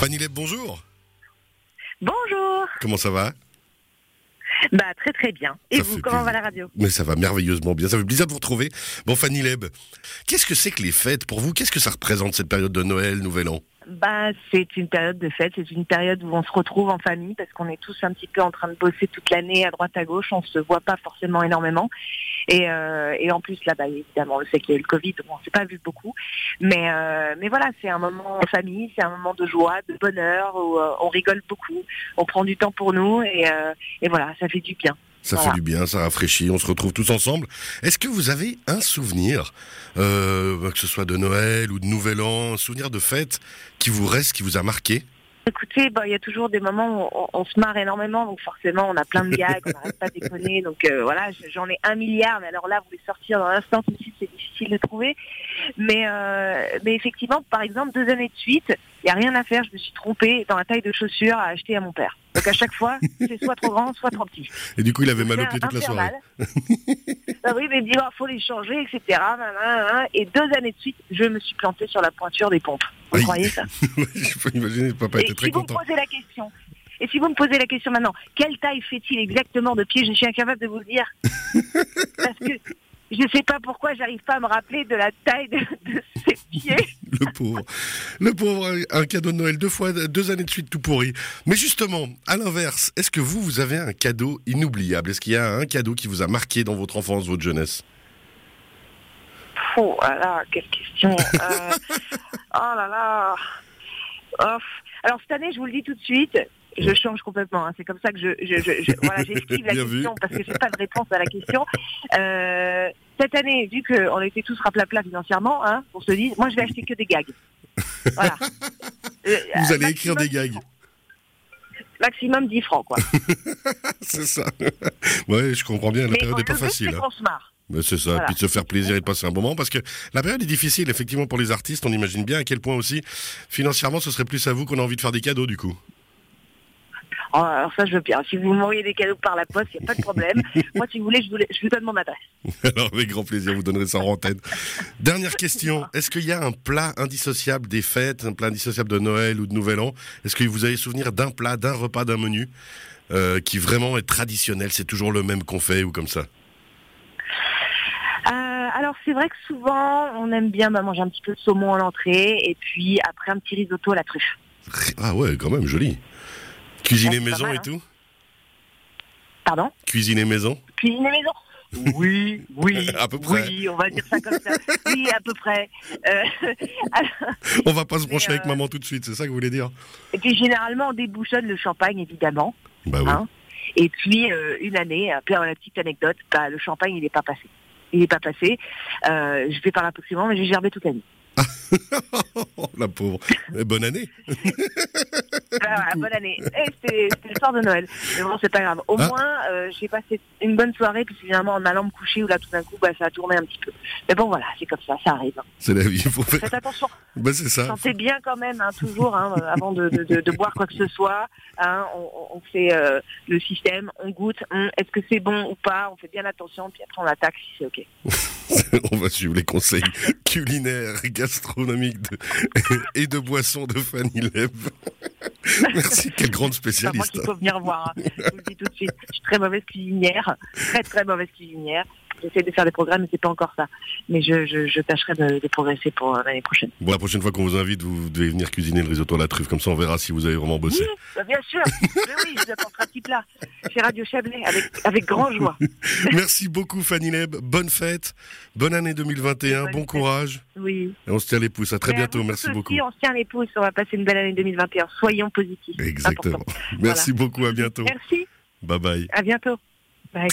Fanny Leb, bonjour. Bonjour. Comment ça va? Bah très très bien. Et Ça vous, comment va la radio? Mais ça va merveilleusement bien. Ça fait plaisir de vous retrouver. Bon, Fanny Leb, qu'est-ce que c'est que les fêtes pour vous? Qu'est-ce que ça représente cette période de Noël, Nouvel An? Bah c'est une période de fête, c'est une période où on se retrouve en famille parce qu'on est tous un petit peu en train de bosser toute l'année à droite à gauche, on se voit pas forcément énormément. Et, euh, et en plus là, bah, évidemment, on sait qu'il y a eu le Covid, donc on s'est pas vu beaucoup. Mais euh, mais voilà, c'est un moment en famille, c'est un moment de joie, de bonheur où euh, on rigole beaucoup, on prend du temps pour nous et, et voilà, ça fait du bien. Ça Voilà. fait du bien, ça rafraîchit, on se retrouve tous ensemble. Est-ce que vous avez un souvenir, euh, que ce soit de Noël ou de Nouvel An, un souvenir de fête qui vous reste, qui vous a marqué? Écoutez, bah, il y a toujours des moments où on, se marre énormément, donc forcément on a plein de gags, on n'arrête pas de déconner, donc euh, voilà, j'en ai un milliard, mais alors là, vous les sortir dans l'instant tout difficile de trouver. Mais, euh, mais effectivement, par exemple, deux années de suite, il n'y a rien à faire, je me suis trompée dans la taille de chaussures à acheter à mon père. Donc à chaque fois, c'est soit trop grand, soit trop petit. Et du coup, il avait mal au pied toute la soirée. infernal. ah oui, mais il me dit, il faut les changer, etc. Et deux années de suite, je me suis plantée sur la pointure des pompes. Vous croyez ça Je peux imaginer, papa était si très vous content. me posez la question, et si vous me posez la question maintenant, quelle taille fait-il exactement de pied? Je suis incapable de vous le dire. Parce que je ne sais pas pourquoi j'arrive pas à me rappeler de la taille de, de ses pieds. Le pauvre. Le pauvre, un cadeau de Noël deux fois, deux années de suite tout pourri. Mais justement, à l'inverse, est-ce que vous, vous avez un cadeau inoubliable? Est-ce qu'il y a un cadeau qui vous a marqué dans votre enfance, votre jeunesse? Oh là là, quelle question. Euh, oh là là. Oh. Alors cette année, je vous le dis tout de suite, je change complètement. hein. C'est comme ça que je, je, je, je- voilà, j'esquive la vu. question parce que j'ai pas de réponse à la question. Euh, cette année, vu qu'on était tous raplapla financièrement, hein, on se dit, moi je vais acheter que des gags. Voilà. Euh, Vous allez maximum écrire des 10 gags. Maximum 10 francs, quoi. C'est ça. ouais, je comprends bien, la Mais période n'est pas facile. hein. se marre. C'est ça, Voilà. puis de se faire plaisir et de passer un bon moment, parce que la période est difficile, effectivement, pour les artistes. On imagine bien à quel point aussi, financièrement, ce serait plus à vous qu'on a envie de faire des cadeaux, du coup. Oh, alors ça, je veux bien. Si vous m'envoyez des cadeaux par la poste, il n'y a pas de problème. Moi, si vous voulez, je vous, je vous donne mon adresse. Alors, avec grand plaisir, vous donnerez ça en antenne. Dernière question. Est-ce qu'il y a un plat indissociable des fêtes, un plat indissociable de Noël ou de Nouvel An? Est-ce que vous avez souvenir d'un plat, d'un repas, d'un menu euh, qui vraiment est traditionnel C'est toujours le même qu'on fait ou comme ça? Euh, alors c'est vrai que souvent on aime bien bah, manger un petit peu de saumon en entrée et puis après un petit risotto à la truffe. Ah ouais, quand même, joli. Cuisiner Ouais, c'est pas maison mal, et hein. tout Pardon? Cuisiner maison? Cuisiner maison? Oui, oui, À peu près. oui, on va dire ça comme ça. Oui, à peu près. Euh, alors, On va pas se brancher avec euh, maman tout de suite, c'est ça que vous voulez dire? Et puis généralement on débouchonne le champagne évidemment. Bah oui. Hein. Et puis euh, une année, un peu la petite anecdote, bah, le champagne il n'est pas passé. Il n'est pas passé. Euh, je vais par l'approximation, mais j'ai gerbé toute l'année. La pauvre. Mais bonne année. Voilà, bonne année. Eh, C'était le soir de Noël. Mais bon, c'est pas grave. Au Ah. moins, euh, j'ai passé une bonne soirée, puis finalement, en allant me coucher, où là, tout d'un coup, bah, ça a tourné un petit peu. Mais bon, voilà, c'est comme ça, ça arrive. C'est la vie. il Faut faire... Faites attention. Bah c'est ça. Sentez bien quand même, hein, toujours, hein, euh, avant de, de, de- de boire quoi que ce soit. Hein, on, fait euh, le système, on goûte. hum, Est-ce que c'est bon ou pas On fait bien attention, puis après, on attaque si c'est OK. On va suivre les conseils culinaires, gastronomiques et de boissons de Fanny Leb. Merci, quelle grande C'est pas moi spécialiste. qu'il faut venir voir. hein. Je vous le dis tout de suite. Je suis très mauvaise cuisinière. Très, très mauvaise cuisinière. J'essaie de faire des programmes, mais c'est pas encore ça. Mais je, je, je tâcherai de, de progresser pour l'année prochaine. Bon, la prochaine fois qu'on vous invite, vous devez venir cuisiner le risotto à la truffe, comme ça on verra si vous avez vraiment bossé. Oui, bah, bien sûr. mais oui, je vous apporterai un petit plat. Chez Radio Chablais, avec, avec grand joie. Merci beaucoup Fanny Leb, bonne fête, bonne année 2021, Bonne bon fête. courage, Oui. et on se tient les pouces. À très Mais bientôt, merci tous beaucoup. aussi, on se tient les pouces. On va passer une belle année 2021. Soyons positifs. Exactement. Important. Merci beaucoup, à bientôt. Merci. Bye bye. À bientôt. Bye.